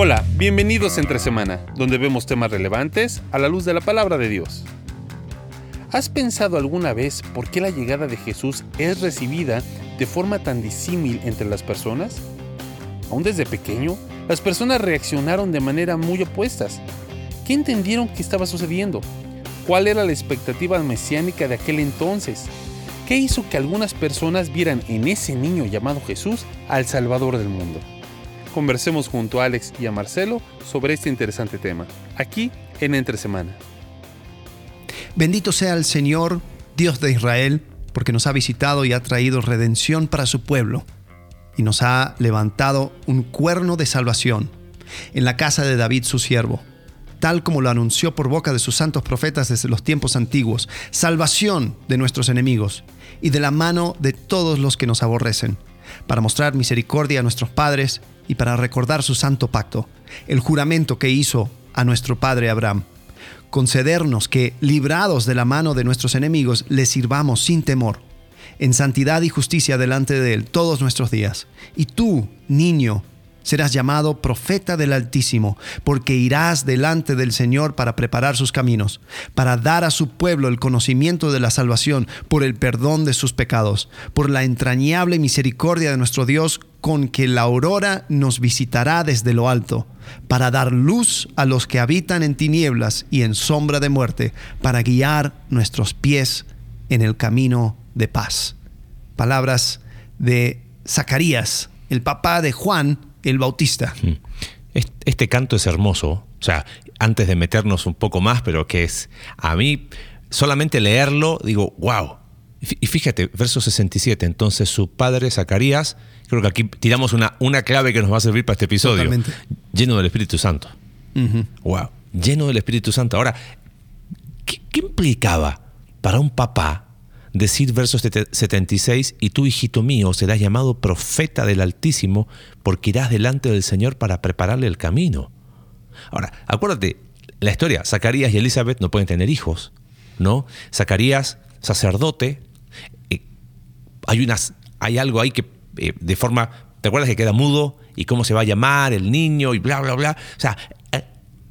Hola, bienvenidos a Entre Semana, donde vemos temas relevantes a la luz de la palabra de Dios. ¿Has pensado alguna vez por qué la llegada de Jesús es recibida de forma tan disímil entre las personas? Aún desde pequeño, las personas reaccionaron de manera muy opuestas. ¿Qué entendieron que estaba sucediendo? ¿Cuál era la expectativa mesiánica de aquel entonces? ¿Qué hizo que algunas personas vieran en ese niño llamado Jesús al Salvador del mundo? Conversemos junto a Alex y a Marcelo sobre este interesante tema, aquí en Entre Semana. Bendito sea el Señor, Dios de Israel, porque nos ha visitado y ha traído redención para su pueblo, y nos ha levantado un cuerno de salvación en la casa de David su siervo, tal como lo anunció por boca de sus santos profetas desde los tiempos antiguos, salvación de nuestros enemigos y de la mano de todos los que nos aborrecen, para mostrar misericordia a nuestros padres y para recordar su santo pacto, el juramento que hizo a nuestro padre Abraham concedernos que, librados de la mano de nuestros enemigos, le sirvamos sin temor, en santidad y justicia delante de Él todos nuestros días. Y tú, niño, serás llamado profeta del Altísimo, porque irás delante del Señor para preparar sus caminos, para dar a su pueblo el conocimiento de la salvación por el perdón de sus pecados, por la entrañable misericordia de nuestro Dios con que la aurora nos visitará desde lo alto, para dar luz a los que habitan en tinieblas y en sombra de muerte, para guiar nuestros pies en el camino de paz. Palabras de Zacarías, el papá de Juan el Bautista. Este canto es hermoso, o sea, antes de meternos un poco más, pero que es, a mí, solamente leerlo, digo, wow. Y fíjate, verso 67, entonces su padre Zacarías, creo que aquí tiramos una, una clave que nos va a servir para este episodio, lleno del Espíritu Santo. Wow, lleno del Espíritu Santo. Ahora, ¿qué, ¿qué implicaba para un papá decir verso 76, y tú, hijito mío, serás llamado profeta del Altísimo, porque irás delante del Señor para prepararle el camino. Ahora, acuérdate, la historia, Zacarías y Elizabeth no pueden tener hijos, ¿no? Zacarías, sacerdote, hay, unas, hay algo ahí que eh, de forma, ¿te acuerdas que queda mudo? ¿Y cómo se va a llamar el niño? Y bla, bla, bla. O sea, eh,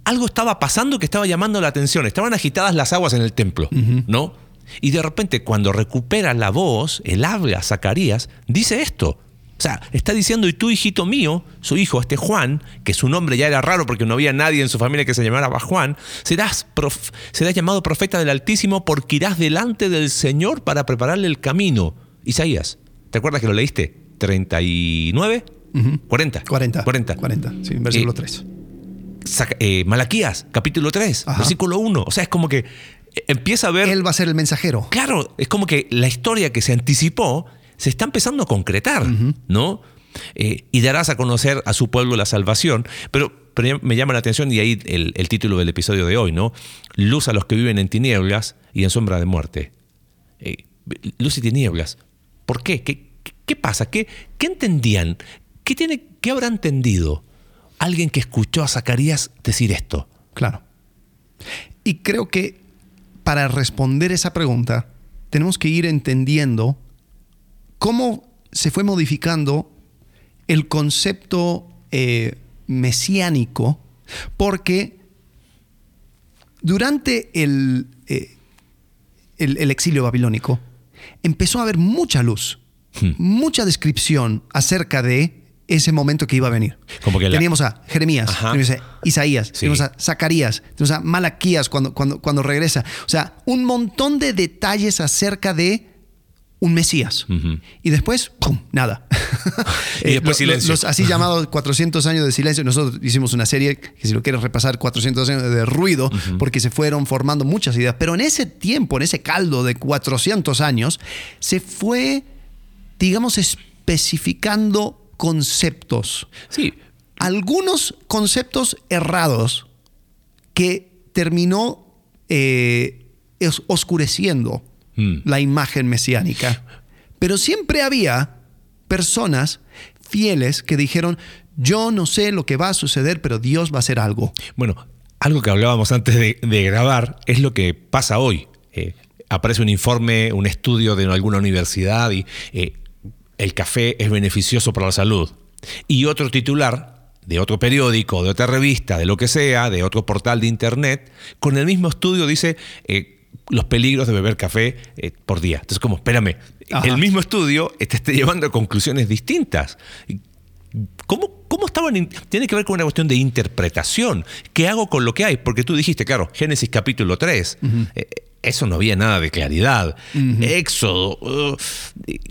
algo estaba pasando que estaba llamando la atención. Estaban agitadas las aguas en el templo, ¿no? Y de repente cuando recupera la voz, el habla Zacarías, dice esto. O sea, está diciendo, y tú, hijito mío, su hijo, este Juan, que su nombre ya era raro porque no había nadie en su familia que se llamara Juan, serás, serás llamado profeta del Altísimo porque irás delante del Señor para prepararle el camino. Isaías, ¿te acuerdas que lo leíste? ¿39? 40. 40. 40. 40, sí, versículo 3. Eh, eh, Malaquías, capítulo 3, versículo 1. O sea, es como que empieza a ver... Él va a ser el mensajero. Claro, es como que la historia que se anticipó se está empezando a concretar, ¿no? Eh, y darás a conocer a su pueblo la salvación. Pero, me llama la atención, y ahí el, título del episodio de hoy, ¿no? Luz a los que viven en tinieblas y en sombra de muerte. Eh, luz y tinieblas. ¿Por qué? ¿Qué, pasa? ¿Qué, ¿Qué, entendían? ¿Qué, tiene, ¿Qué habrá entendido alguien que escuchó a Zacarías decir esto? Claro. Y creo que para responder esa pregunta, tenemos que ir entendiendo cómo se fue modificando el concepto eh, mesiánico, porque durante el, eh, el, exilio babilónico empezó a haber mucha luz, hmm. mucha descripción acerca de ese momento que iba a venir. Teníamos a Jeremías, teníamos a Isaías, teníamos a Zacarías, teníamos a Malaquías cuando, cuando, cuando regresa. O sea, un montón de detalles acerca de un Mesías. Y después, ¡pum! Nada. y después silencio. Los, así llamados 400 años de silencio. Nosotros hicimos una serie que si lo quieres repasar, 400 años de ruido, porque se fueron formando muchas ideas. Pero en ese tiempo, en ese caldo de 400 años, se fue, digamos, especificando conceptos. Sí. Algunos conceptos errados que terminó eh, oscureciendo mm. la imagen mesiánica. Pero siempre había personas fieles que dijeron, yo no sé lo que va a suceder, pero Dios va a hacer algo. Bueno, algo que hablábamos antes de, grabar es lo que pasa hoy. Eh, aparece un informe, un estudio de alguna universidad y eh, el café es beneficioso para la salud. Y otro titular de otro periódico, de otra revista, de lo que sea, de otro portal de internet, con el mismo estudio dice eh, los peligros de beber café eh, por día. Entonces, como, espérame, Ajá. el mismo estudio te está llevando a conclusiones distintas. ¿Cómo, ¿Cómo estaban? Tiene que ver con una cuestión de interpretación. ¿Qué hago con lo que hay? Porque tú dijiste, claro, Génesis capítulo 3. eh, eso no había nada de claridad. Éxodo, uh,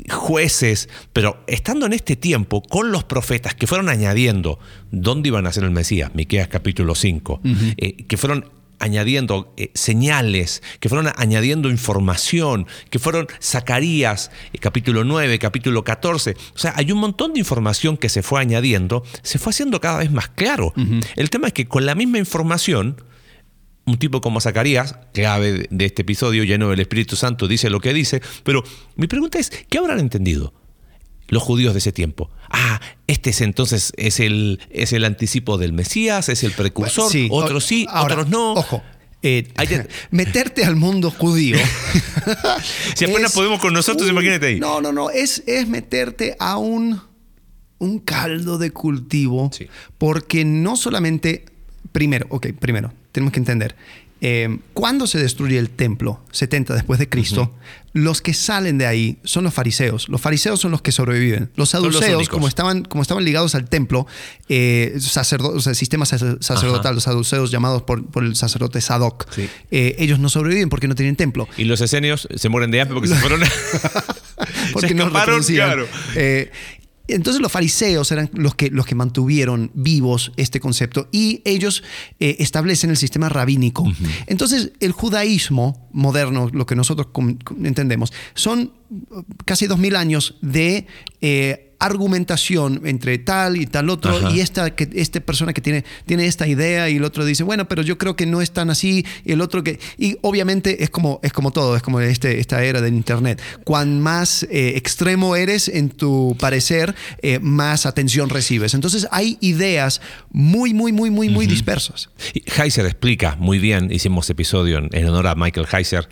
jueces. Pero estando en este tiempo con los profetas que fueron añadiendo dónde iban a ser el Mesías, Miqueas capítulo 5, eh, que fueron añadiendo eh, señales, que fueron añadiendo información, que fueron Zacarías, eh, capítulo 9, capítulo 14. O sea, hay un montón de información que se fue añadiendo, se fue haciendo cada vez más claro. El tema es que con la misma información, un tipo como Zacarías, clave de- de este episodio, lleno del Espíritu Santo, dice lo que dice, pero mi pregunta es, ¿qué habrán entendido? Los judíos de ese tiempo. Ah, este es entonces es el, es el anticipo del Mesías, es el precursor. Sí, otros o- sí, ahora, otros no. Ojo. eh, que- meterte al mundo judío. Si apenas podemos con nosotros, imagínate ahí. No, no, no. Es, es meterte a un, un caldo de cultivo. Sí. Porque no solamente. Primero, ok, primero, tenemos que entender. Eh, cuando se destruye el templo, 70 después de Cristo, los que salen de ahí son los fariseos. Los fariseos son los que sobreviven. Los saduceos, como estaban, como estaban ligados al templo, eh, sacerdo- o sea, sistema sacer- sacerdotal, Ajá. los saduceos llamados por, por el sacerdote Sadoc, Sí. eh, ellos no sobreviven porque no tienen templo. Y los esenios se mueren de hambre porque se fueron. porque se no claro. Eh, entonces los fariseos eran los que, los que mantuvieron vivos este concepto y ellos eh, establecen el sistema rabínico. Entonces el judaísmo moderno, lo que nosotros entendemos, son uh, casi dos mil años de eh, argumentación entre tal y tal otro Ajá. y esta, que, esta persona que tiene, tiene esta idea y el otro dice, bueno, pero yo creo que no es tan así y el otro que... Y obviamente es como, es como todo, es como este, esta era del Internet. Cuan más eh, extremo eres en tu parecer, eh, más atención recibes. Entonces hay ideas muy, muy, muy, muy, muy dispersas. Y Heiser explica muy bien, hicimos episodio en, en honor a Michael Heiser,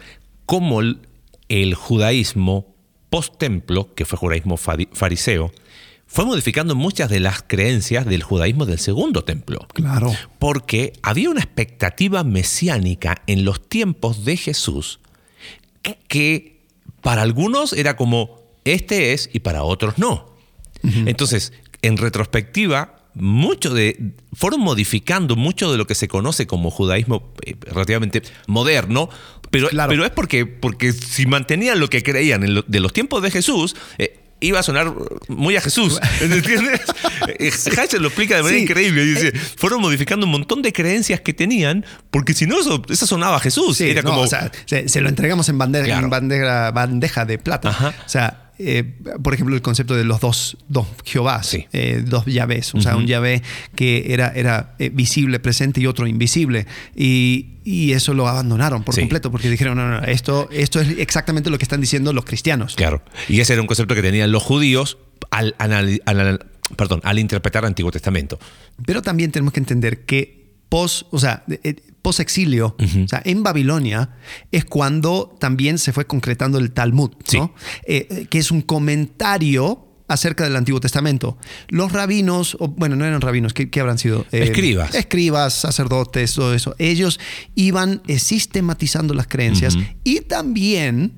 cómo el, el judaísmo post-templo, que fue judaísmo fari- fariseo, fue modificando muchas de las creencias del judaísmo del segundo templo. Claro. Porque había una expectativa mesiánica en los tiempos de Jesús que, que para algunos era como este es y para otros no. Entonces, en retrospectiva, mucho de fueron modificando mucho de lo que se conoce como judaísmo eh, relativamente moderno, pero, Claro. pero es porque, porque si mantenían lo que creían en lo- de los tiempos de Jesús, eh, iba a sonar muy a Jesús. ¿Entiendes? Eh, Heiser lo explica de manera Sí. increíble. Dice, fueron modificando un montón de creencias que tenían, porque si no, eso, eso sonaba a Jesús. Sí, Era no, como. o sea, se, se lo entregamos en bandeja, Claro. en bandeja, bandeja de plata. Ajá. O sea, eh, por ejemplo, el concepto de los dos, dos Jehovás, Sí. eh, dos llaves. O sea, un llave que era, era eh, visible, presente y otro invisible. Y, y eso lo abandonaron por Sí. completo porque dijeron, no, no, no, esto, esto es exactamente lo que están diciendo los cristianos. Claro. Y ese era un concepto que tenían los judíos al, anali- al- perdón, al interpretar el Antiguo Testamento. Pero también tenemos que entender que pos, o sea, post exilio, o sea, en Babilonia es cuando también se fue concretando el Talmud, Sí. ¿no? Eh, eh, que es un comentario acerca del Antiguo Testamento. Los rabinos, o, bueno, no eran rabinos, ¿qué, qué habrán sido? Eh, Escribas. Escribas, sacerdotes, todo eso. Ellos iban eh, sistematizando las creencias y también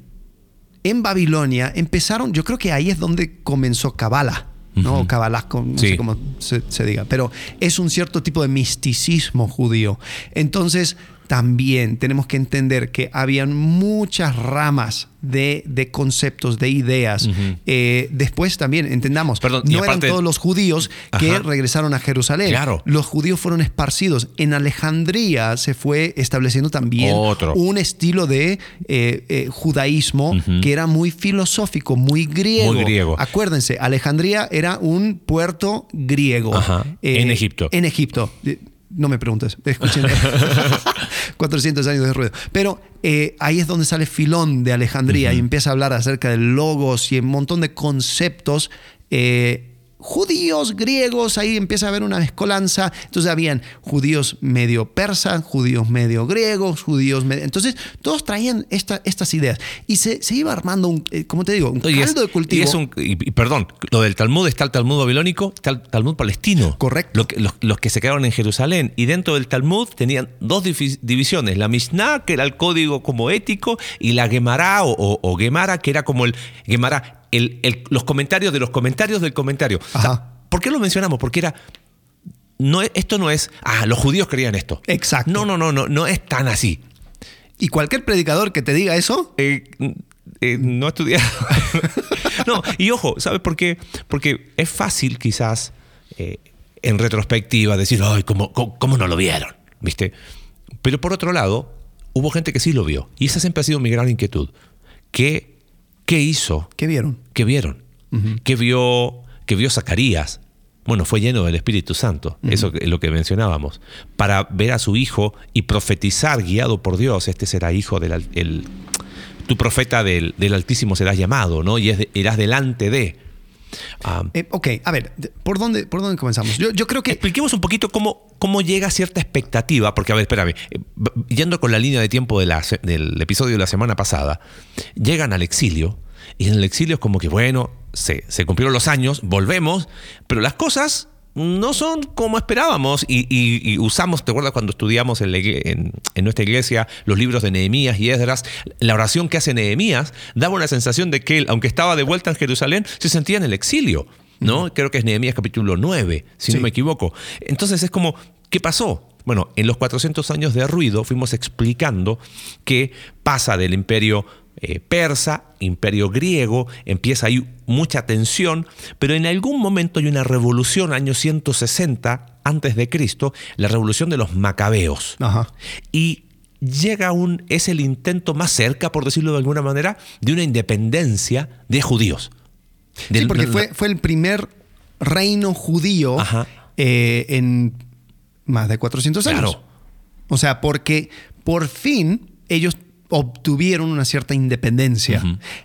en Babilonia empezaron, yo creo que ahí es donde comenzó Kabbalah, ¿no? Ujú. Kabbalah, con- no Sí. sé cómo se, se diga, pero es un cierto tipo de misticismo judío. Entonces, también tenemos que entender que habían muchas ramas de, de conceptos, de ideas. Eh, después también, entendamos, Perdón, no eran todos los judíos que Ajá. regresaron a Jerusalén. Claro. Los judíos fueron esparcidos. En Alejandría se fue estableciendo también Otro. un estilo de eh, eh, judaísmo que era muy filosófico, muy griego. Muy griego. Acuérdense, Alejandría era un puerto griego. Ajá. En Egipto. En Egipto. No me preguntes, escuchen. 400 años de ruido. Pero eh, ahí es donde sale Filón de Alejandría y empieza a hablar acerca de logos y un montón de conceptos eh, judíos, griegos, ahí empieza a haber una mezcolanza. Entonces habían judíos medio persas, judíos medio griegos, judíos medio... Entonces todos traían esta, estas ideas. Y se, se iba armando, un, eh, como te digo, un es- caldo de cultivo. Y, es un- y- y perdón, lo del Talmud está el Talmud babilónico, está el Talmud palestino. Correcto. Lo que- los, los que se quedaron en Jerusalén. Y dentro del Talmud tenían dos divisiones. La Mishnah, que era el código como ético, y la Gemara o, o- o Gemara, que era como el Gemara, el- el- los comentarios de los comentarios del comentario. O sea, Ajá. ¿Por qué lo mencionamos? Porque era. No, es- esto no es. Ah, los judíos creían esto. Exacto. No, no, no, no, no es tan así. Y cualquier predicador que te diga eso, Eh, eh, no estudiar. no, y ojo, ¿sabes por qué? Porque es fácil quizás eh, en retrospectiva decir, ay, ¿cómo, cómo, cómo no lo vieron? ¿Viste? Pero por otro lado, hubo gente que sí lo vio. Y esa siempre ha sido mi gran inquietud. ¿Qué, qué hizo? ¿qué vieron? ¿Qué vieron? ¿Qué vio, qué vio Zacarías? Bueno, fue lleno del Espíritu Santo, eso es lo que mencionábamos, para ver a su hijo y profetizar guiado por Dios, este será hijo del el- tu profeta del, del Altísimo serás llamado, ¿no? Y es de- irás delante de. Eh, ok, a ver, ¿por dónde, por dónde comenzamos? Yo, yo creo que... Expliquemos un poquito cómo, cómo llega cierta expectativa, porque, a ver, espérame, eh, yendo con la línea de tiempo de la del episodio de la semana pasada, llegan al exilio, y en el exilio es como que, bueno, se, se cumplieron los años, volvemos, pero las cosas no son como esperábamos, y, y- y usamos, ¿te acuerdas cuando estudiamos en, la igle- en- en nuestra iglesia los libros de Nehemías y Esdras? La oración que hace Nehemías daba una sensación de que él, aunque estaba de vuelta en Jerusalén, se sentía en el exilio. ¿no? Creo que es Nehemías capítulo 9, si Sí. no me equivoco. Entonces es como, ¿qué pasó? Bueno, en los 400 años de ruido fuimos explicando que pasa del imperio eh, persa, imperio griego, empieza ahí mucha tensión, pero en algún momento hay una revolución, año 160 antes de Cristo, la revolución de los macabeos. Ajá. Y llega un, es el intento más cerca, por decirlo de alguna manera, de una independencia de judíos. Sí, porque fue, fue el primer reino judío eh, en más de 400 años. Claro. O sea, porque por fin ellos obtuvieron una cierta independencia.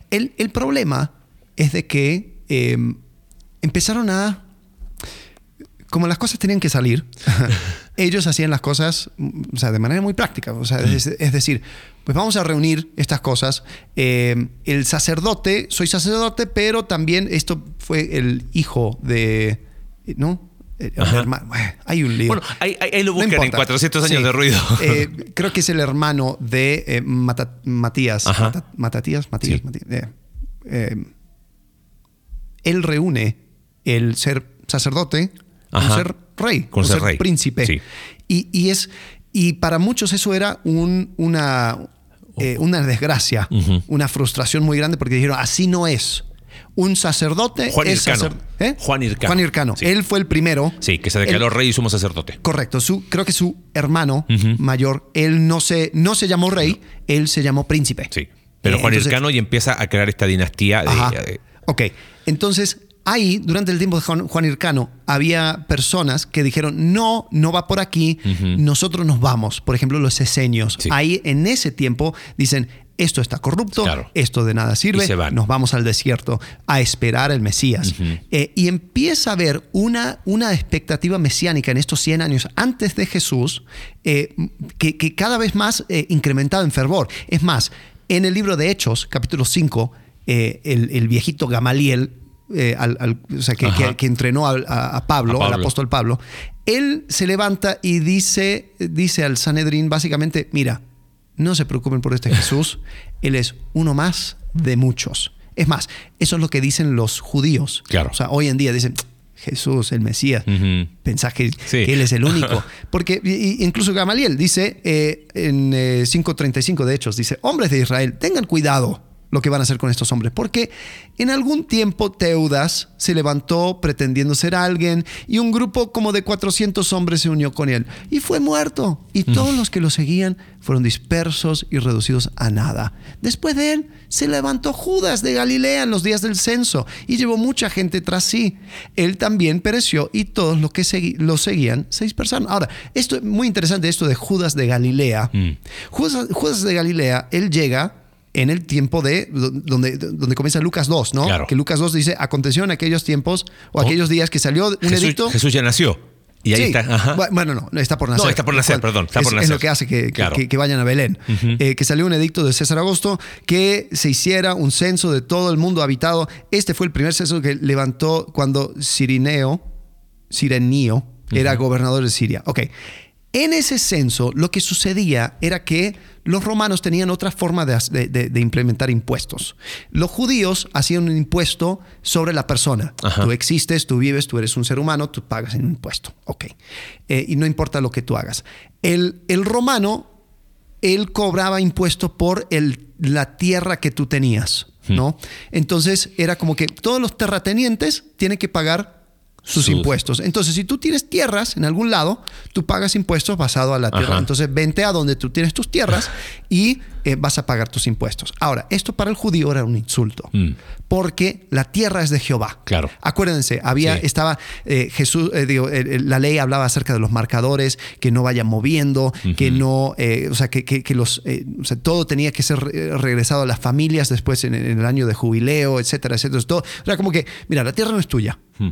El, el problema es de que eh, empezaron a... Como las cosas tenían que salir, ellos hacían las cosas o sea, de manera muy práctica. O sea, es, es decir, pues vamos a reunir estas cosas. Eh, el sacerdote, soy sacerdote, pero también esto fue el hijo de... ¿No? El Ajá. hermano- bueno, hay un lío. Bueno, ahí, lo No buscan en importa. 400 años Sí. de ruido. Eh, creo que es el hermano de eh, Mata- Matías. Mata- Matatías, Matías, Sí. Matías, eh, eh, él reúne el ser sacerdote con Ajá. ser rey, Con ser rey. príncipe. Sí. Y, y es, y para muchos eso era un- una, eh, una desgracia, una frustración muy grande porque dijeron, así no es. Un sacerdote Juan es Hircano. sacer- ¿eh? Juan Hircano. Juan Hircano. Sí. Él fue el primero. Sí, que se declaró rey y sumo sacerdote. Correcto, su, creo que su hermano mayor, él no se, no se llamó rey, él se llamó príncipe. Sí. Pero Eh, Juan entonces- Hircano y empieza a crear esta dinastía de, Ajá. eh, Ok, entonces ahí, durante el tiempo de Juan, Juan Hircano, había personas que dijeron, no, no va por aquí, nosotros nos vamos. Por ejemplo, los eseños. Sí. Ahí, en ese tiempo, dicen, esto está corrupto, Claro. esto de nada sirve, nos vamos al desierto a esperar el Mesías. Eh, y empieza a haber una, una expectativa mesiánica en estos 100 años antes de Jesús eh, que, que cada vez más eh, incrementado en fervor. Es más, en el libro de Hechos, capítulo 5, eh, el, el viejito Gamaliel, eh, al- al- o sea, que, que- que entrenó a Pablo, A Pablo. al apóstol Pablo, él se levanta y dice, dice al Sanedrín básicamente, mira, no se preocupen por este Jesús, él es uno más de muchos. Es más, eso es lo que dicen los judíos. Claro. O sea, hoy en día dicen, Jesús, el Mesías. Ujú. Pensás que, Sí. que él es el único. Porque incluso Gamaliel dice eh, en eh, 5.35 de Hechos, dice, hombres de Israel, tengan cuidado lo que van a hacer con estos hombres, porque en algún tiempo Teudas se levantó pretendiendo ser alguien y un grupo como de 400 hombres se unió con él y fue muerto y todos los que lo seguían fueron dispersos y reducidos a nada. Después de él se levantó Judas de Galilea en los días del censo y llevó mucha gente tras sí. Él también pereció y todos los que lo seguían se dispersaron. Ahora, esto es muy interesante, esto de Judas de Galilea. Mm. Judas, Judas de Galilea, él llega en el tiempo de donde, donde comienza Lucas 2, ¿no? Claro. Que Lucas 2 dice, aconteció en aquellos tiempos o Oh. aquellos días que salió un Jesús, edicto. Jesús ya nació. Y ahí Sí. está. Ajá. Bueno, no, está por nacer. No, está por nacer, Cual- perdón, está es, por es nacer. lo que hace que, que- Claro. que- que vayan a Belén. Eh, que salió un edicto de César Augusto que se hiciera un censo de todo el mundo habitado. Este fue el primer censo que levantó cuando Cirineo, Sirenio, era gobernador de Siria. Ok. En ese censo, lo que sucedía era que los romanos tenían otra forma de, de- de- de implementar impuestos. Los judíos hacían un impuesto sobre la persona. Ajá. Tú existes, tú vives, tú eres un ser humano, tú pagas un impuesto. Ok. Eh, y no importa lo que tú hagas. El, el romano, él cobraba impuesto por el, la tierra que tú tenías, ¿no? Entonces era como que todos los terratenientes tienen que pagar sus, Sus- impuestos. Entonces, si tú tienes tierras en algún lado, tú pagas impuestos basado a la tierra. Ajá. Entonces, vente a donde tú tienes tus tierras y eh, vas a pagar tus impuestos. Ahora, esto para el judío era un insulto, Mm. porque la tierra es de Jehová. Claro. Acuérdense, había, Sí. estaba eh, Jesús, eh, digo, la ley hablaba acerca de los marcadores, que no vayan moviendo, que no, o sea, que, que- que los, o sea, todo tenía que ser regresado a las familias después en, en el año de jubileo, etcétera, etcétera. Todo, o sea, como que, mira, la tierra no es tuya. Mm.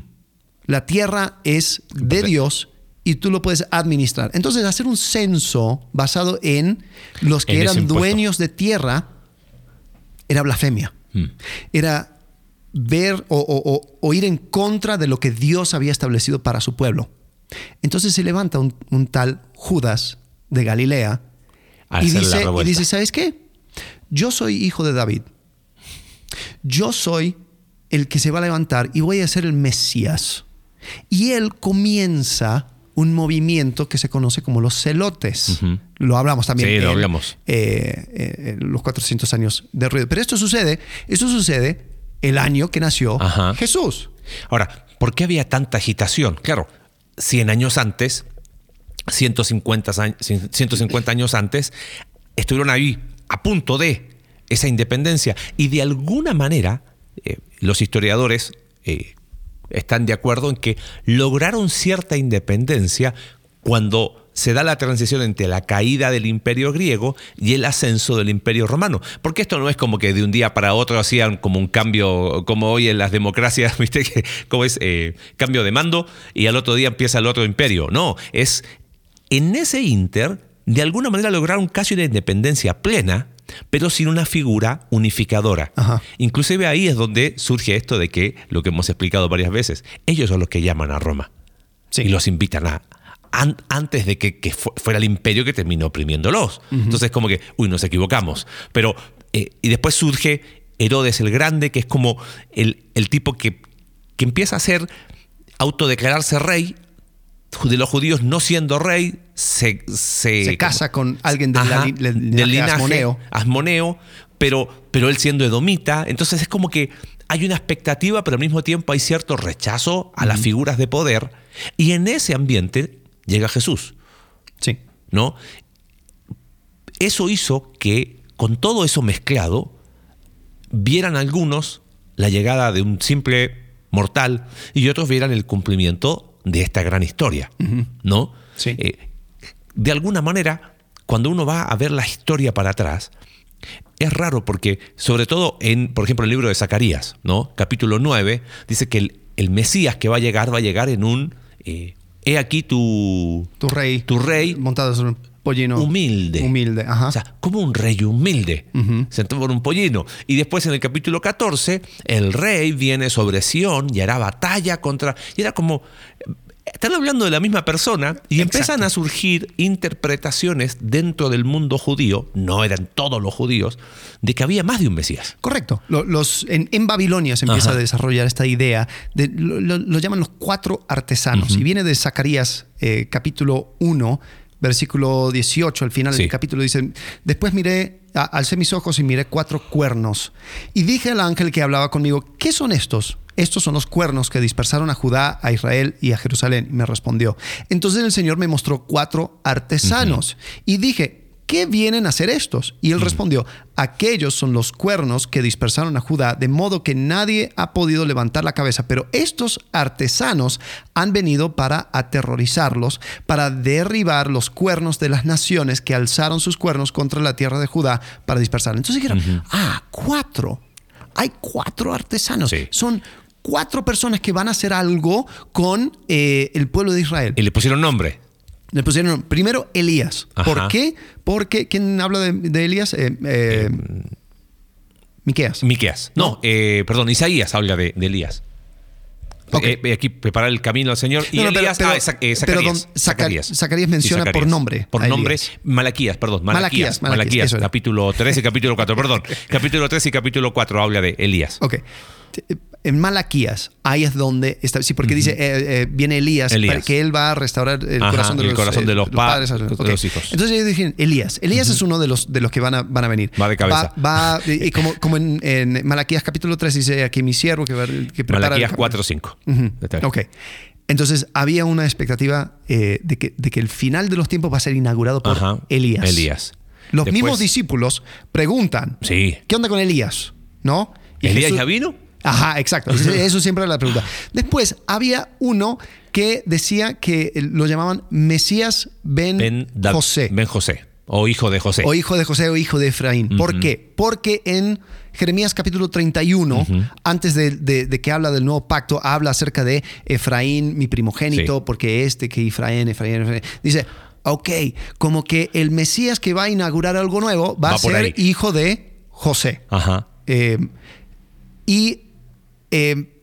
La tierra es de Dios y tú lo puedes administrar. Entonces, hacer un censo basado en los que En eran dueños de tierra era blasfemia. Mm. Era ver o, o- o- ir en contra de lo que Dios había establecido para su pueblo. Entonces se levanta un, un tal Judas de Galilea y dice, y dice, ¿sabes qué? Yo soy hijo de David. Yo soy el que se va a levantar y voy a ser el Mesías. Y él comienza un movimiento que se conoce como los celotes. Lo hablamos también. Sí, lo en, hablamos. eh, eh, en los 400 años de ruido. Pero esto sucede, esto sucede el año que nació Ajá. Jesús. Ahora, ¿por qué había tanta agitación? Claro, 100 años antes, 150, años- 150 años antes, estuvieron ahí a punto de esa independencia y de alguna manera eh, los historiadores eh, están de acuerdo en que lograron cierta independencia cuando se da la transición entre la caída del imperio griego y el ascenso del imperio romano. Porque esto no es como que de un día para otro hacían como un cambio, como hoy en las democracias, ¿viste? Como es eh, cambio de mando y al otro día empieza el otro imperio. No, es en ese inter, de alguna manera lograron casi una independencia plena, pero sin una figura unificadora. Ajá. Inclusive ahí es donde surge esto de que, lo que hemos explicado varias veces, ellos son los que llaman a Roma Sí. y los invitan a an- antes de que, que fu- fuera el imperio que terminó oprimiéndolos. Entonces como que, uy, nos equivocamos. Pero, eh, y después surge Herodes el Grande, que es como el, el tipo que, que empieza a ser, autodeclararse rey, de los judíos no siendo rey, se, se, Se casa con alguien del Ajá, li- del del linaje linaje asmoneo. asmoneo, pero, pero él siendo edomita. Entonces es como que hay una expectativa, pero al mismo tiempo hay cierto rechazo a las figuras de poder. Y en ese ambiente llega Jesús, Sí. ¿no? Eso hizo que, con todo eso mezclado, vieran algunos la llegada de un simple mortal y otros vieran el cumplimiento de esta gran historia, ¿no? Sí. Eh, de alguna manera, cuando uno va a ver la historia para atrás, es raro porque, sobre todo en, por ejemplo, el libro de Zacarías, ¿no? Capítulo 9, dice que el, el Mesías que va a llegar va a llegar en un... eh, He aquí tu, Tu rey. tu rey Montado sobre un pollino. humilde. Humilde, ajá. O sea, como un rey humilde, sentado por un pollino. Y después en el capítulo 14, el rey viene sobre Sión y hará batalla contra... Y era como... Están hablando de la misma persona y Exacto. empiezan a surgir interpretaciones dentro del mundo judío, no eran todos los judíos, de que había más de un Mesías. Correcto. Lo- Los, en, en Babilonia se empieza Ajá. a desarrollar esta idea, de, lo, lo- lo llaman los cuatro artesanos, y viene de Zacarías eh, capítulo 1, versículo 18, al final Sí. del capítulo dice, después miré, a- alcé mis ojos y miré cuatro cuernos, y dije al ángel que hablaba conmigo, ¿qué son estos? Estos son los cuernos que dispersaron a Judá, a Israel y a Jerusalén. Y me respondió. Entonces el Señor me mostró cuatro artesanos. Y dije, ¿qué vienen a hacer estos? Y él respondió, aquellos son los cuernos que dispersaron a Judá, de modo que nadie ha podido levantar la cabeza, pero estos artesanos han venido para aterrorizarlos, para derribar los cuernos de las naciones que alzaron sus cuernos contra la tierra de Judá para dispersar. Entonces dijeron, ah, cuatro. Hay cuatro artesanos. Sí. Son cuatro personas que van a hacer algo con eh, el pueblo de Israel. Y le pusieron nombre. Le pusieron primero Elías. ¿Por Ajá. qué? Porque, ¿quién habla de, de Elías? Eh, eh, Miqueas. Miqueas. No, eh, perdón, Isaías habla de, de Elías. Ok. Eh, eh, aquí preparar el camino al Señor. Y No, no, pero- Elías, pero- ah, eh, pero Zacarías. don- Zacar- Zacarías menciona por nombre Por nombre, Elías. Malaquías, perdón. Malaquías, Malaquías, Malaquías, Malaquías, capítulo 3 y capítulo 4, perdón. capítulo 3 y capítulo 4 habla de Elías. Ok. En Malaquías, ahí es donde está. Sí, porque dice, eh, eh, viene Elías, Elías. para que él va a restaurar el Ajá, corazón de el los, corazón de los pa- padres. de Ok. los hijos. Entonces ellos dijeron, Elías. Elías es uno de los, de los que van a, van a venir. Va de cabeza. Va, va- y como, como en, en Malaquías capítulo 3 dice aquí mi siervo que, va- que prepara... Malaquías el- 4, 5. Ujú. Ok. Entonces había una expectativa eh, de, que, de que el final de los tiempos va a ser inaugurado por Ajá, Elías. Elías. Los Después- mismos discípulos preguntan, Sí. ¿qué onda con Elías? ¿No? Y ¿Elías Jesús- ya vino? Ajá, exacto. Eso siempre era la pregunta. Después había uno que decía que lo llamaban Mesías Ben, Ben, Da- José. Ben José. O hijo de José. O hijo de José o hijo de Efraín. ¿Por qué? Porque en Jeremías capítulo 31, antes de, de- de que habla del nuevo pacto, habla acerca de Efraín, mi primogénito, Sí. porque este que Efraín, Efraín, Efraín. Dice, ok, como que el Mesías que va a inaugurar algo nuevo va, Va a ser ahí. hijo de José. Ajá. Eh, y eh,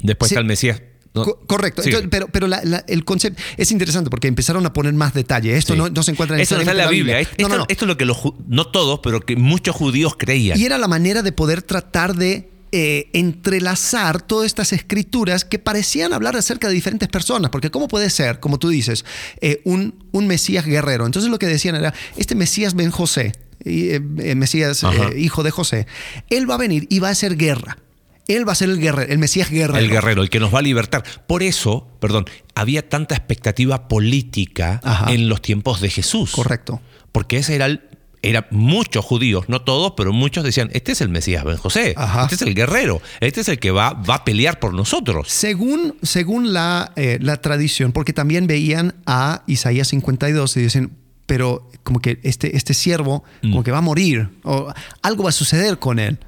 Después está el Mesías. No, Co- correcto. Entonces, pero, pero la- la- el concepto es interesante porque empezaron a poner más detalle. Esto Sí. no, no se encuentra en Esto no está en la Biblia. Esto, No, esto es lo que los, no todos, pero que muchos judíos creían. Y era la manera de poder tratar de eh, entrelazar todas estas escrituras que parecían hablar acerca de diferentes personas. Porque ¿cómo puede ser, como tú dices, eh, un, un Mesías guerrero? Entonces lo que decían era, este Mesías Ben José, eh, Mesías hijo de José, él va a venir y va a hacer guerra. Él va a ser el guerrero, el Mesías guerrero. El guerrero, el que nos va a libertar. Por eso, perdón, había tanta expectativa política Ajá. en los tiempos de Jesús. Correcto. Porque ese era el. Era muchos judíos, no todos, pero muchos decían, este es el Mesías Ben José, Ajá. este es el guerrero, este es el que va, va a pelear por nosotros. Según, según la, eh, la tradición, porque también veían a Isaías 52 y dicen, pero como que este, este siervo como que va a morir o algo va a suceder con él.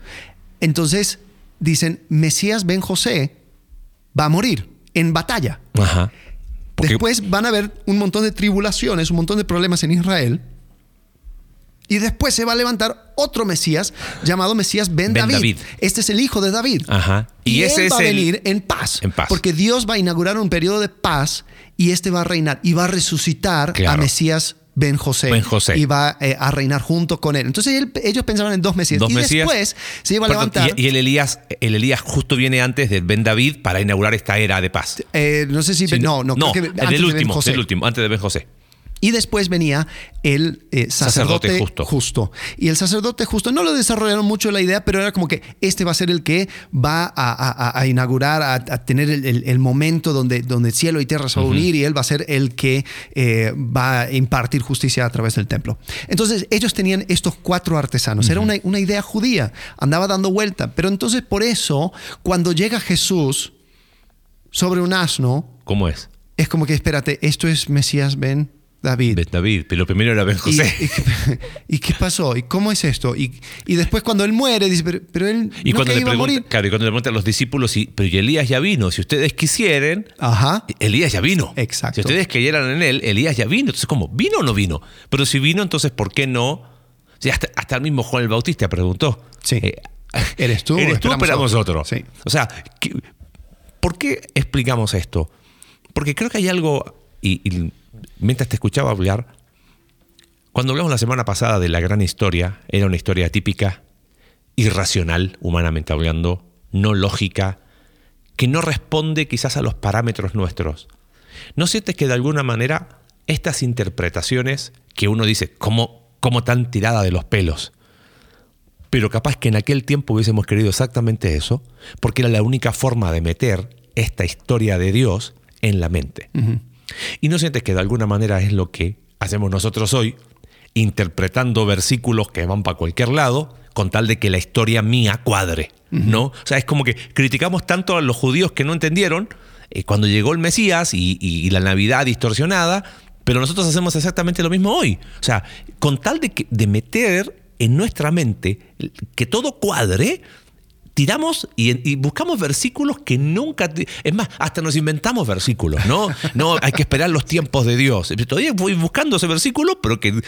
Entonces dicen, Mesías Ben José va a morir en batalla. Ajá. Porque- Después van a haber un montón de tribulaciones, un montón de problemas en Israel. Y después se va a levantar otro Mesías llamado Mesías Ben, Ben David. David. Este es el hijo de David. Ajá. Y, Y ese él es va a el- venir en paz, en paz. Porque Dios va a inaugurar un periodo de paz y este va a reinar y va a resucitar a. Mesías Ben José. Ben José. Y va eh, a reinar junto con él. Entonces él- ellos pensaban en dos Mesías. Dos y Mesías. después se iba a levantar. y, y el Elías, el Elías justo viene antes del Ben David para inaugurar esta era de paz. eh, no sé si. Sí, no, no, creo que antes del de Ben último, José. del último, antes de Ben José. Y después venía el eh, sacerdote, Sacerdote justo. Y el sacerdote justo, no lo desarrollaron mucho la idea, pero era como que este va a ser el que va a, a- a- a inaugurar, a, a tener el, el- el momento donde, donde cielo y tierra se van a unir y él va a ser el que eh, va a impartir justicia a través del templo. Entonces ellos tenían estos cuatro artesanos. Era una, una idea judía, andaba dando vuelta. Pero entonces por eso, cuando llega Jesús sobre un asno, ¿Cómo es? es como que, espérate, esto es Mesías Ben David. David, pero primero era Ben ¿Y, José. y qué- y qué pasó? ¿Y cómo es esto? Y, y después cuando él muere, dice, pero, pero él Y no cuando, le iba a pregunta, morir. claro, y cuando le preguntan a los discípulos, si, pero y Elías ya vino, si ustedes quisieren, Ajá. Elías ya vino. Exacto. Si ustedes creyeran en él, Elías ya vino. Entonces, ¿cómo? ¿Vino o no vino? Pero si vino, entonces, ¿por qué no? Sí, hasta, hasta el mismo Juan el Bautista preguntó. Sí. eh, ¿Eres tú ¿Eres tú o esperamos otro? Sí. O sea, ¿qué- ¿por qué explicamos esto? Porque creo que hay algo, y mientras te escuchaba hablar, cuando hablamos la semana pasada de la gran historia, era una historia típica, irracional, humanamente hablando, no lógica, que no responde quizás a los parámetros nuestros. ¿No sientes que de alguna manera estas interpretaciones que uno dice, como, como tan tirada de los pelos, pero capaz que en aquel tiempo hubiésemos querido exactamente eso, porque era la única forma de meter esta historia de Dios en la mente. Sientes que de alguna manera es lo que hacemos nosotros hoy, interpretando versículos que van para cualquier lado con tal de que la historia mía cuadre, ¿no? O sea, es como que criticamos tanto a los judíos que no entendieron eh, cuando llegó el Mesías y, la Navidad distorsionada, pero nosotros hacemos exactamente lo mismo hoy. O sea, con tal de, que, de meter en nuestra mente que todo cuadre, tiramos y, buscamos versículos que nunca... Es más, hasta nos inventamos versículos, ¿no? No, hay que esperar los tiempos de Dios. Todavía voy buscando ese versículo, pero que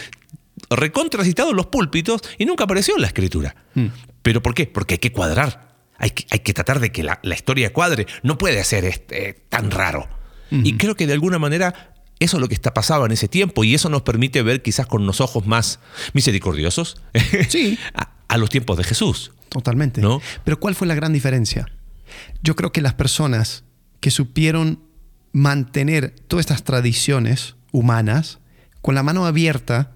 recontracitado en los púlpitos y nunca apareció en la escritura. Hmm. ¿Pero por qué? Porque hay que cuadrar. Hay que, hay que tratar de que la, historia cuadre. No puede ser este, tan raro. Y creo que de alguna manera eso es lo que está pasando en ese tiempo y eso nos permite ver quizás con los ojos más misericordiosos sí. a, los tiempos de Jesús. Totalmente. ¿No? Pero ¿cuál fue la gran diferencia? Yo creo que las personas que supieron mantener todas estas tradiciones humanas con la mano abierta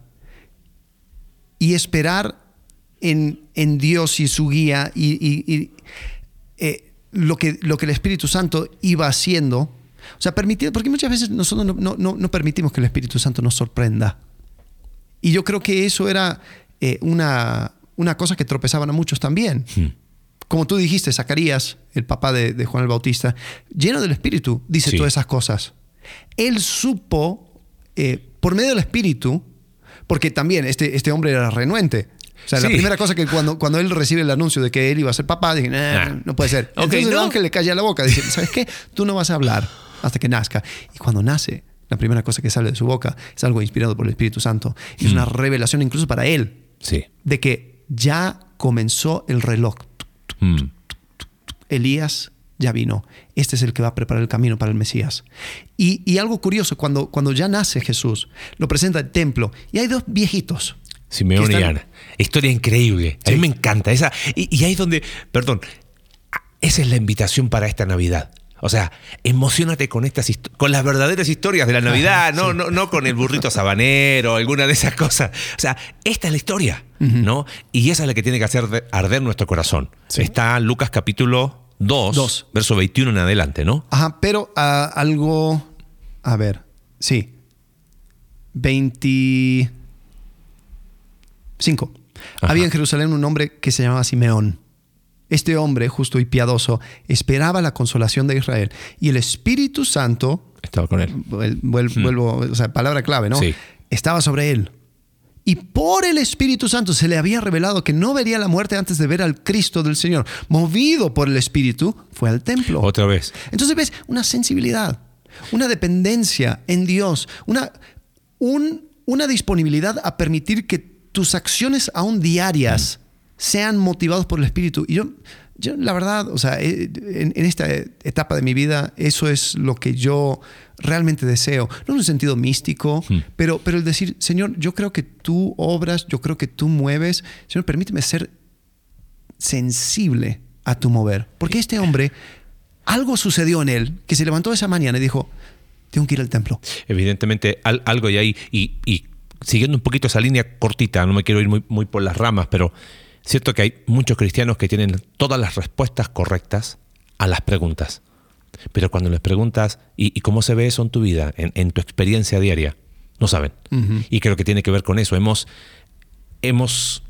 y esperar en, en Dios y su guía y, eh, lo, que, lo que el Espíritu Santo iba haciendo. O sea, permitir, porque muchas veces nosotros no, no, no, permitimos que el Espíritu Santo nos sorprenda. Y yo creo que eso era eh, una, una cosa que tropezaban a muchos también. Hmm. Como tú dijiste, Zacarías, el papá de, Juan el Bautista, lleno del Espíritu, dice todas esas cosas. Él supo, eh, por medio del Espíritu, porque también este, este hombre era renuente. O sea, la primera cosa que cuando, cuando él recibe el anuncio de que él iba a ser papá, dije, ah. no puede ser. Entonces el ángel le calla la boca, dice, ¿sabes qué? Tú no vas a hablar hasta que nazca. Y cuando nace, la primera cosa que sale de su boca es algo inspirado por el Espíritu Santo. Y es una mm. revelación incluso para él. Sí. De que ya comenzó el reloj. Mm. Elías ya vino. Este es el que va a preparar el camino para el Mesías. Y, algo curioso, cuando, cuando ya nace Jesús, lo presenta el templo y hay dos viejitos. Simeón y Ana. Historia increíble. A mí me encanta. Esa, y, ahí es donde, perdón, esa es la invitación para esta Navidad. O sea, emocionate con estas con las verdaderas historias de la Navidad, no, no, no con el burrito sabanero, alguna de esas cosas. O sea, esta es la historia, ¿no? Y esa es la que tiene que hacer arder nuestro corazón. Está Lucas capítulo 2, verso 21 en adelante, ¿no? Ajá, pero ah, algo, a ver, sí, 25. Había en Jerusalén un hombre que se llamaba Simeón. Este hombre, justo y piadoso, esperaba la consolación de Israel y el Espíritu Santo... Estaba con él. Hmm. Vuelvo, o sea, palabra clave, ¿no? Sí. Estaba sobre él. Y por el Espíritu Santo se le había revelado que no vería la muerte antes de ver al Cristo del Señor. Movido por el Espíritu, fue al templo. Otra vez. Entonces ves una sensibilidad, una dependencia en Dios, una, una disponibilidad a permitir que tus acciones aún diarias sean motivados por el Espíritu. Y yo, yo la verdad, o sea, eh, en, en, esta etapa de mi vida, eso es lo que yo realmente deseo, no en un sentido místico, hmm. pero, pero el decir, Señor, yo creo que tú obras, yo creo que tú mueves, Señor, permíteme ser sensible a tu mover. Porque este hombre, algo sucedió en él, que se levantó esa mañana y dijo, tengo que ir al templo. Evidentemente, algo hay ahí, y, y, siguiendo un poquito esa línea cortita, no me quiero ir muy, muy por las ramas, pero cierto que hay muchos cristianos que tienen todas las respuestas correctas a las preguntas. Pero cuando les preguntas, ¿y, cómo se ve eso en tu vida, en, tu experiencia diaria? No saben. Y creo que tiene que ver con eso. Hemos, hemos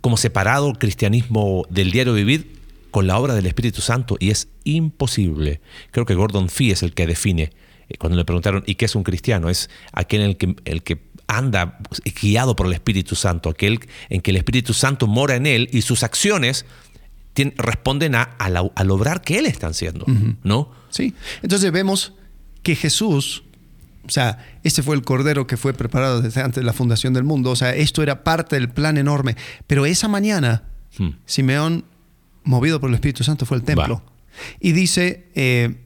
como separado el cristianismo del diario vivir con la obra del Espíritu Santo y es imposible. Creo que Gordon Fee es el que define, eh, cuando le preguntaron, ¿y qué es un cristiano? Es aquel el que, el que anda guiado por el Espíritu Santo, aquel en que el Espíritu Santo mora en él y sus acciones responden a, al obrar que Él está haciendo, ¿no? Sí. Entonces vemos que Jesús, o sea, este fue el cordero que fue preparado desde antes de la fundación del mundo, o sea, esto era parte del plan enorme, pero esa mañana hmm. Simeón, movido por el Espíritu Santo, fue al templo. Y dice, eh,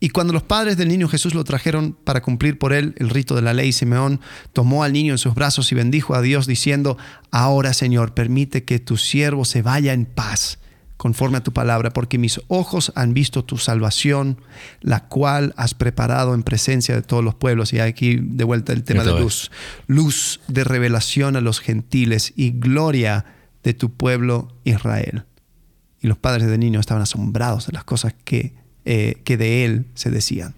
y cuando los padres del niño Jesús lo trajeron para cumplir por él el rito de la ley, Simeón tomó al niño en sus brazos y bendijo a Dios diciendo, ahora Señor, permite que tu siervo se vaya en paz conforme a tu palabra, porque mis ojos han visto tu salvación, la cual has preparado en presencia de todos los pueblos. Y aquí de vuelta el tema de luz. Luz de revelación a los gentiles y gloria de tu pueblo Israel. Y los padres del niño estaban asombrados de las cosas que, eh, que de él se decían.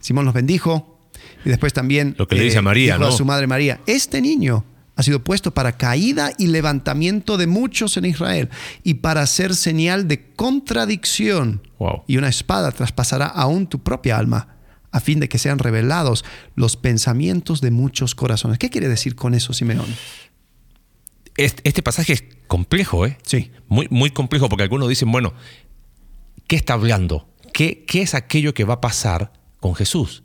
Simón los bendijo Y después también... Lo que le dice a María, dijo ¿no? a su madre María, este niño ha sido puesto para caída y levantamiento de muchos en Israel y para ser señal de contradicción. Wow. Y una espada traspasará aún tu propia alma a fin de que sean revelados los pensamientos de muchos corazones. ¿Qué quiere decir con eso, Simeón? Este, este pasaje es complejo, ¿eh? Sí. Muy, muy complejo porque algunos dicen, bueno, ¿qué está hablando? ¿Qué, ¿Qué es aquello que va a pasar con Jesús?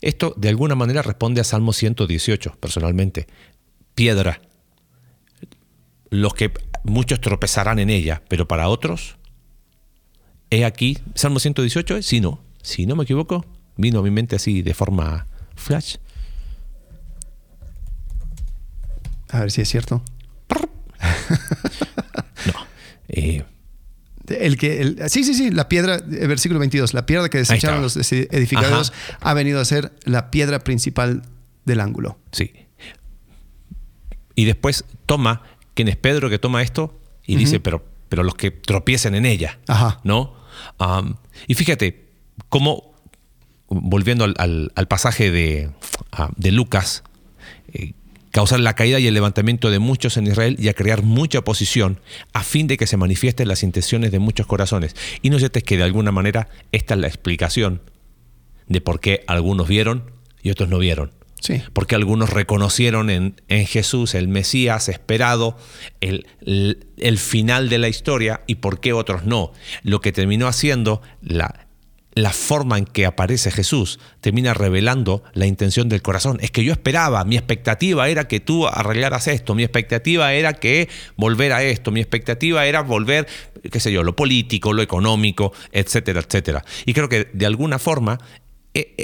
Esto de alguna manera responde a Salmo 118, personalmente. Piedra. Los que muchos tropezarán en ella, pero para otros, he aquí, Salmo 118, si no, si no me equivoco, vino a mi mente así de forma flash. A ver si es cierto. No. Eh, El que, el- sí, sí, sí, la piedra, el versículo 22, la piedra que desecharon los edificadores Ajá. ha venido a ser la piedra principal del ángulo. Sí. Y después toma, ¿quién es Pedro que toma esto? Y dice, pero, pero los que tropiecen en ella. Ajá. ¿No? Am, y fíjate cómo, volviendo al, al- al pasaje de, ah, de Lucas, eh, causar la caída y el levantamiento de muchos en Israel y a crear mucha oposición a fin de que se manifiesten las intenciones de muchos corazones. Y no sé si es que de alguna manera esta es la explicación de por qué algunos vieron y otros no vieron. Sí. Porque algunos reconocieron en, Jesús el Mesías esperado, el, final de la historia, y por qué otros no. Lo que terminó haciendo la, la forma en que aparece Jesús, termina revelando la intención del corazón. Es que yo esperaba, mi expectativa era que tú arreglaras esto, mi expectativa era que volver a esto, mi expectativa era volver, qué sé yo, lo político, lo económico, etcétera, etcétera. Y creo que de alguna forma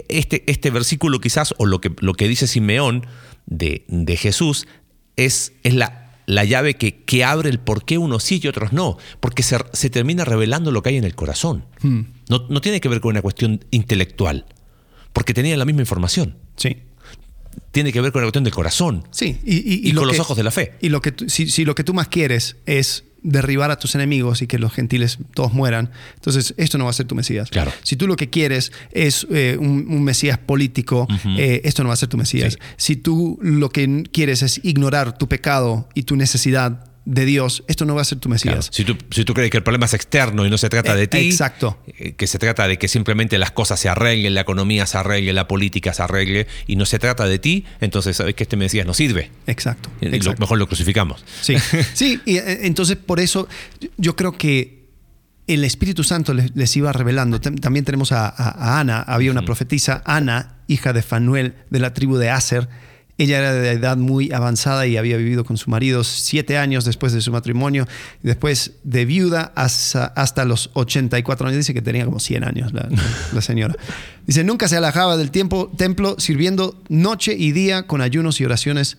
este, este versículo quizás, o lo que, lo que dice Simeón de, de Jesús, es, es la, la llave que, que abre el por qué unos sí y otros no, porque se, se termina revelando lo que hay en el corazón. No, no tiene que ver con una cuestión intelectual, porque tenían la misma información. Sí. Tiene que ver con la cuestión del corazón Sí. Y, y- y y lo con los que- ojos de la fe. Y lo que tú- si, si lo que tú más quieres es derribar a tus enemigos y que los gentiles todos mueran, entonces esto no va a ser tu Mesías. Claro. Si tú lo que quieres es eh, un, un Mesías político, eh, esto no va a ser tu Mesías. Sí. Si tú lo que quieres es ignorar tu pecado y tu necesidad de Dios, esto no va a ser tu Claro, Mesías. Si, tú, si tú crees que el problema es externo y no se trata Eh, de ti, exacto. eh, que se trata de que simplemente las cosas se arreglen, la economía se arregle, la política se arregle, y no se trata de ti, entonces sabes que este Mesías no sirve. Exacto. Lo- exacto. mejor lo crucificamos. Sí, sí, y eh, entonces por eso yo creo que el Espíritu Santo les, les iba revelando. Tam- También tenemos a, a- a Ana, había una profetisa, Ana, hija de Fanuel, de la tribu de Aser. Ella era de edad muy avanzada y había vivido con su marido siete años después de su matrimonio. Después de viuda hasta, hasta los 84 años. Dice que tenía como 100 años la, la señora. Dice, nunca se alejaba del tiempo, templo sirviendo noche y día con ayunos y oraciones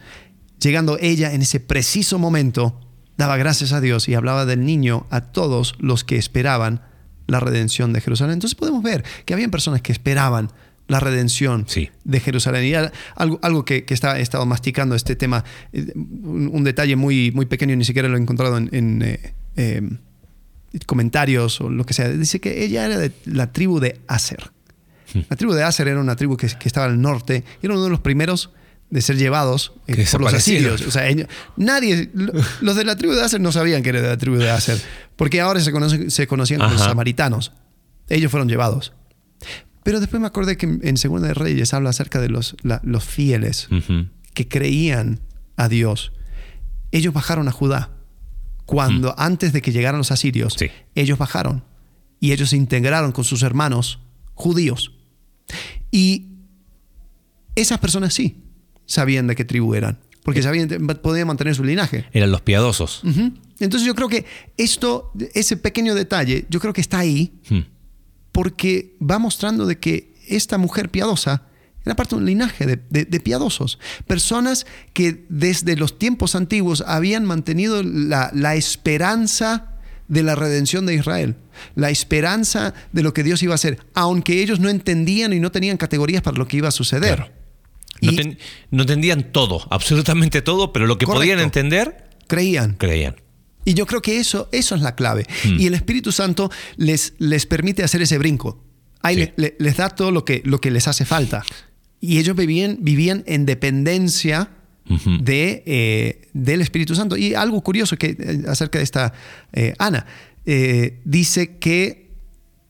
Llegando ella en ese preciso momento, daba gracias a Dios y hablaba del niño a todos los que esperaban la redención de Jerusalén. Entonces podemos ver que habían personas que esperaban la redención Sí. de Jerusalén. Y al- algo, algo que, que está, he estado masticando este tema, eh, un, un detalle muy, muy pequeño, ni siquiera lo he encontrado en, en, eh, eh, comentarios o lo que sea. Dice que ella era de la tribu de Aser. La tribu de Aser era una tribu que, que estaba al norte, era uno de los primeros de ser llevados eh, por los asirios. O sea, ellos- nadie, lo- los de la tribu de Aser no sabían que era de la tribu de Aser, porque ahora se, conoce- se conocían como Ajá. samaritanos. Ellos fueron llevados. Pero después me acordé que en Segunda de Reyes habla acerca de los, la- los fieles que creían a Dios. Ellos bajaron a Judá. Cuando antes de que llegaran los asirios, Sí. ellos bajaron y ellos se integraron con sus hermanos judíos. Y esas personas sí sabían de qué tribu eran, porque sabían, podían mantener su linaje. Eran los piadosos. Entonces yo creo que esto, ese pequeño detalle, yo creo que está ahí Hmm. Porque va mostrando de que esta mujer piadosa era parte de un linaje de, de- de piadosos. Personas que desde los tiempos antiguos habían mantenido la, la esperanza de la redención de Israel, la esperanza de lo que Dios iba a hacer, aunque ellos no entendían y no tenían categorías para lo que iba a suceder. Claro. No, Y ten- no entendían todo, absolutamente todo, pero lo que Correcto. podían entender, creían. creían. Y yo creo que eso, eso es la clave. Y el Espíritu Santo les, les permite hacer ese brinco. Ahí Sí. le- le- les da todo lo que, lo que les hace falta. y ellos vivían, vivían en dependencia de, eh, del Espíritu Santo. Y algo curioso que, eh, acerca de esta eh, Ana, dice que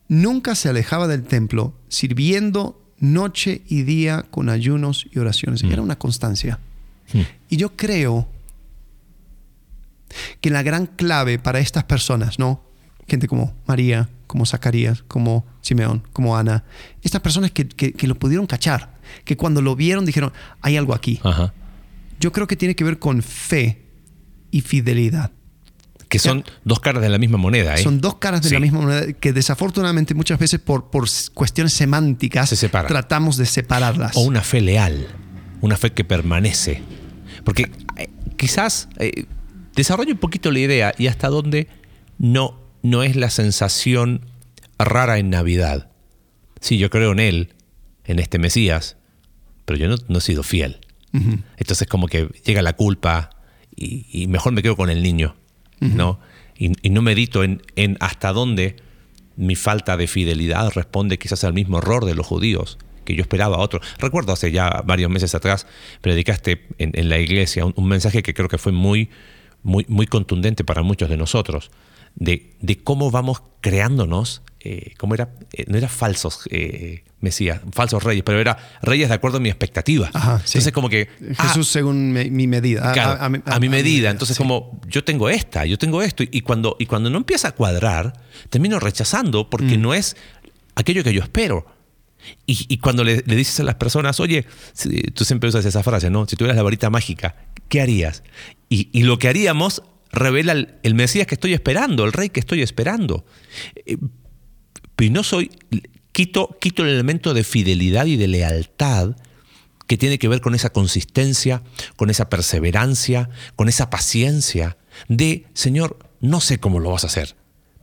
nunca se alejaba del templo sirviendo noche y día con ayunos y oraciones. Era una constancia. Y yo creo que la gran clave para estas personas, ¿no? Gente como María, como Zacarías, como Simeón, como Ana, estas personas que, que, lo pudieron cachar, que cuando lo vieron dijeron, hay algo aquí. Yo creo que tiene que ver con fe y fidelidad. Que son dos caras de la misma moneda. ¿eh? Son dos caras de la misma moneda que desafortunadamente muchas veces por, por cuestiones semánticas tratamos de separarlas. O una fe leal, una fe que permanece. Porque eh, quizás eh, desarrolle un poquito la idea y hasta dónde no, no es la sensación rara en Navidad. Sí, yo creo en Él, en este Mesías, pero yo no, he sido fiel. Entonces como que llega la culpa y, mejor me quedo con el niño, ¿no? Y, no medito en, en, hasta dónde mi falta de fidelidad responde quizás al mismo error de los judíos que yo esperaba a otro. Recuerdo hace ya varios meses atrás, predicaste en, la iglesia un, mensaje que creo que fue muy, muy, muy contundente para muchos de nosotros, de, de cómo vamos creándonos eh, ¿cómo era? Eh, no era falsos eh, Mesías, falsos reyes, pero era reyes de acuerdo a mi expectativa. Entonces como que... Ah, Jesús según mi, medida. a, mi, medida. Entonces como yo tengo esta, yo tengo esto, y cuando, y cuando no empieza a cuadrar, termino rechazando porque mm. no es aquello que yo espero. Y, cuando le, dices a las personas, oye, tú siempre usas esa frase, ¿no? Si tuvieras la varita mágica, ¿qué harías? Y, lo que haríamos revela el, el, Mesías que estoy esperando, el rey que estoy esperando pero no soy, quito, quito el elemento de fidelidad y de lealtad que tiene que ver con esa consistencia, con esa perseverancia, con esa paciencia de, Señor, no sé cómo lo vas a hacer,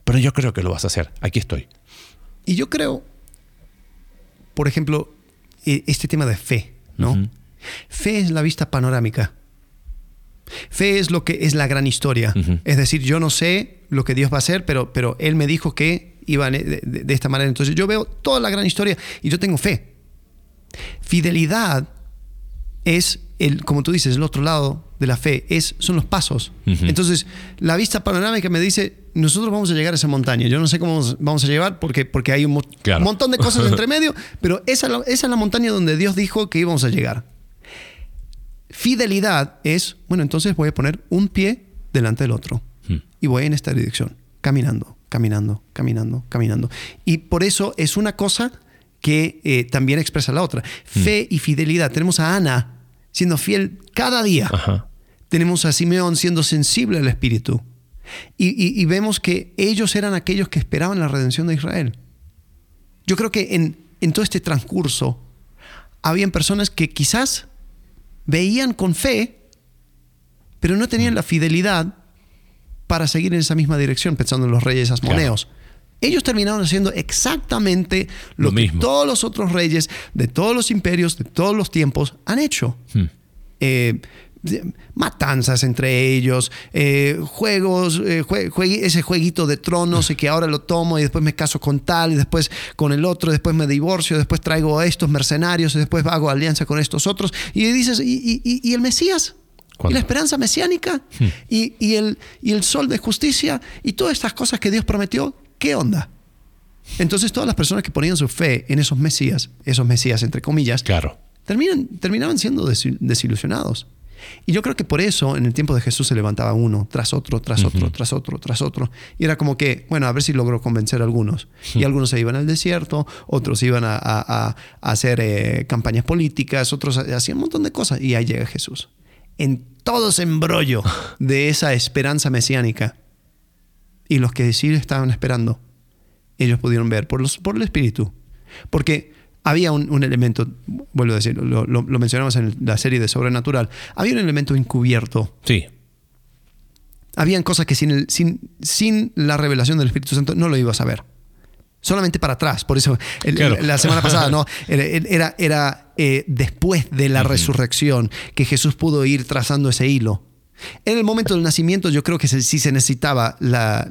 pero yo creo que lo vas a hacer, aquí estoy. Y yo creo, por ejemplo, e, este tema de fe, ¿no? Fe es la vista panorámica. Fe es lo que es la gran historia. Es decir, yo no sé lo que Dios va a hacer, pero, pero Él me dijo que iban de, de, esta manera. Entonces yo veo toda la gran historia y yo tengo fe. Fidelidad es el, como tú dices, el otro lado de la fe, es, son los pasos. Entonces, la vista panorámica me dice, nosotros vamos a llegar a esa montaña. Yo no sé cómo vamos a llegar porque, porque hay un, montón de cosas entre medio, pero esa, esa es la montaña donde Dios dijo que íbamos a llegar. Fidelidad es, bueno, entonces voy a poner un pie delante del otro y voy en esta dirección, caminando caminando, caminando, caminando. Y por eso es una cosa que eh, también expresa la otra. Fe y fidelidad. Tenemos a Ana siendo fiel cada día. Tenemos a Simeón siendo sensible al Espíritu. Y, vemos que ellos eran aquellos que esperaban la redención de Israel. Yo creo que en, en todo este transcurso habían personas que quizás veían con fe, pero no tenían la fidelidad para seguir en esa misma dirección, pensando en los reyes asmoneos. Ellos terminaron haciendo exactamente lo, que todos los otros reyes de todos los imperios, de todos los tiempos, han hecho. Hmm. Eh, matanzas entre ellos, eh, juegos, eh, ese jueguito de tronos y que ahora lo tomo y después me caso con tal y después con el otro, después me divorcio, después traigo a estos mercenarios y después hago alianza con estos otros. Y dices, y el Mesías? y la esperanza mesiánica hmm. y, el, y el sol de justicia y todas estas cosas que Dios prometió, ¿qué onda? Entonces todas las personas que ponían su fe en esos mesías, esos mesías entre comillas, claro. terminan, terminaban siendo desilusionados. Y yo creo que por eso en el tiempo de Jesús se levantaba uno tras otro, tras otro, tras otro, tras otro. Y era como que, bueno, a ver si logró convencer a algunos. Y algunos se iban al desierto, otros iban a, hacer eh, campañas políticas, otros hacían un montón de cosas. Y ahí llega Jesús en todo ese embrollo de esa esperanza mesiánica. Y los que sí estaban esperando, ellos pudieron ver por, los, por el Espíritu. Porque había un, elemento, vuelvo a decir, lo, mencionamos en la serie de Sobrenatural, había un elemento encubierto. Sí. Habían cosas que sin, sin, sin la revelación del Espíritu Santo no lo ibas a ver solamente para atrás. Por eso la semana pasada, ¿no? Era, era eh, después de la resurrección que Jesús pudo ir trazando ese hilo. En el momento del nacimiento yo creo que sí se necesitaba la,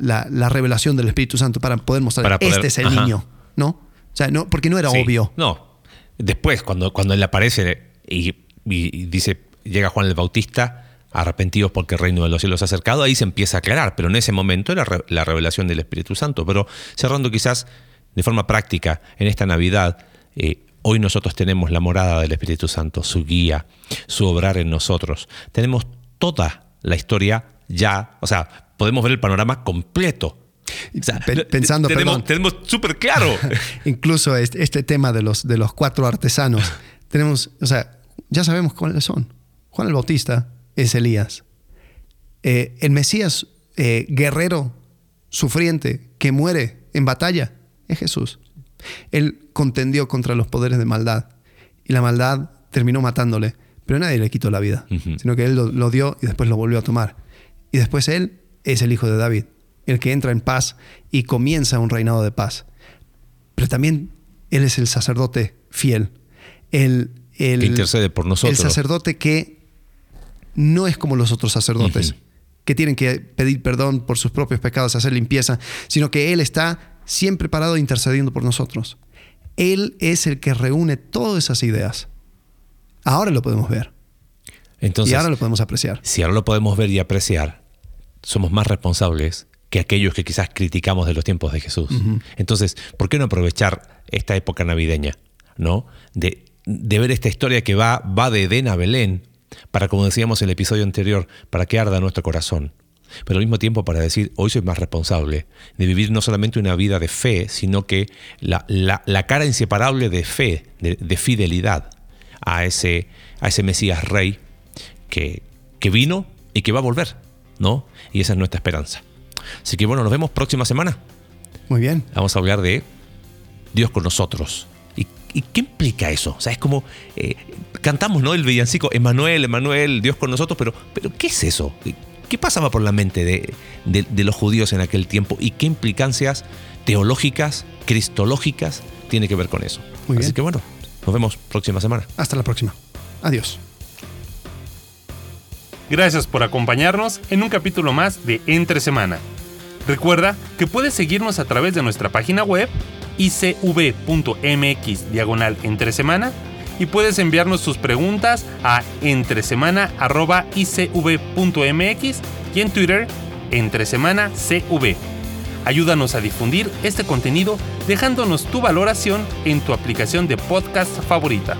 revelación del Espíritu Santo para poder mostrar, este es el niño, ¿no? O sea, no, porque no era obvio. No, después, cuando, cuando él aparece y, y dice, llega Juan el Bautista, arrepentidos porque el reino de los cielos se ha acercado, ahí se empieza a aclarar, pero en ese momento era la revelación del Espíritu Santo. Pero cerrando quizás de forma práctica en esta Navidad, eh, hoy nosotros tenemos la morada del Espíritu Santo, su guía, su obrar en nosotros. Tenemos toda la historia ya, o sea, podemos ver el panorama completo. Pensando, tenemos, tenemos súper claro. Incluso este, este, tema de los, de los cuatro artesanos, tenemos, o sea, ya sabemos cuáles son. Juan el Bautista es Elías. Eh, el Mesías eh, guerrero, sufriente, que muere en batalla, es Jesús. Él contendió contra los poderes de maldad y la maldad terminó matándole, pero nadie le quitó la vida, sino que él lo, dio y después lo volvió a tomar. Y después él es el hijo de David, el que entra en paz y comienza un reinado de paz. Pero también él es el sacerdote fiel, el, el, intercede por nosotros. El sacerdote que no es como los otros sacerdotes, que tienen que pedir perdón por sus propios pecados, hacer limpieza, sino que él está siempre parado intercediendo por nosotros. Él es el que reúne todas esas ideas. Ahora lo podemos ver. Entonces, y ahora lo podemos apreciar. Si ahora lo podemos ver y apreciar, somos más responsables que aquellos que quizás criticamos de los tiempos de Jesús. Entonces, ¿por qué no aprovechar esta época navideña? ¿no? De, ver esta historia que va, va de Edén a Belén, para, como decíamos en el episodio anterior, para que arda nuestro corazón pero al mismo tiempo para decir, hoy soy más responsable de vivir no solamente una vida de fe, sino que la, cara inseparable de fe, de, fidelidad a ese, a ese Mesías Rey que, que vino y que va a volver, ¿no? Y esa es nuestra esperanza. Así que bueno, nos vemos próxima semana. Muy bien. Vamos a hablar de Dios con nosotros. ¿Y, qué implica eso? O sea, es como eh, cantamos, ¿no? El villancico, Emanuel, Emanuel, Dios con nosotros, pero, pero ¿qué es eso? ¿Qué pasaba por la mente de, los judíos en aquel tiempo y qué implicancias teológicas, cristológicas tiene que ver con eso? Así que bueno, nos vemos próxima semana. Hasta la próxima. Adiós. Gracias por acompañarnos en un capítulo más de Entre Semana. Recuerda que puedes seguirnos a través de nuestra página web icv.mx diagonal entre semana y puedes enviarnos tus preguntas a entresemana.icv.mx y en Twitter entresemanacv. Ayúdanos a difundir este contenido dejándonos tu valoración en tu aplicación de podcast favorita.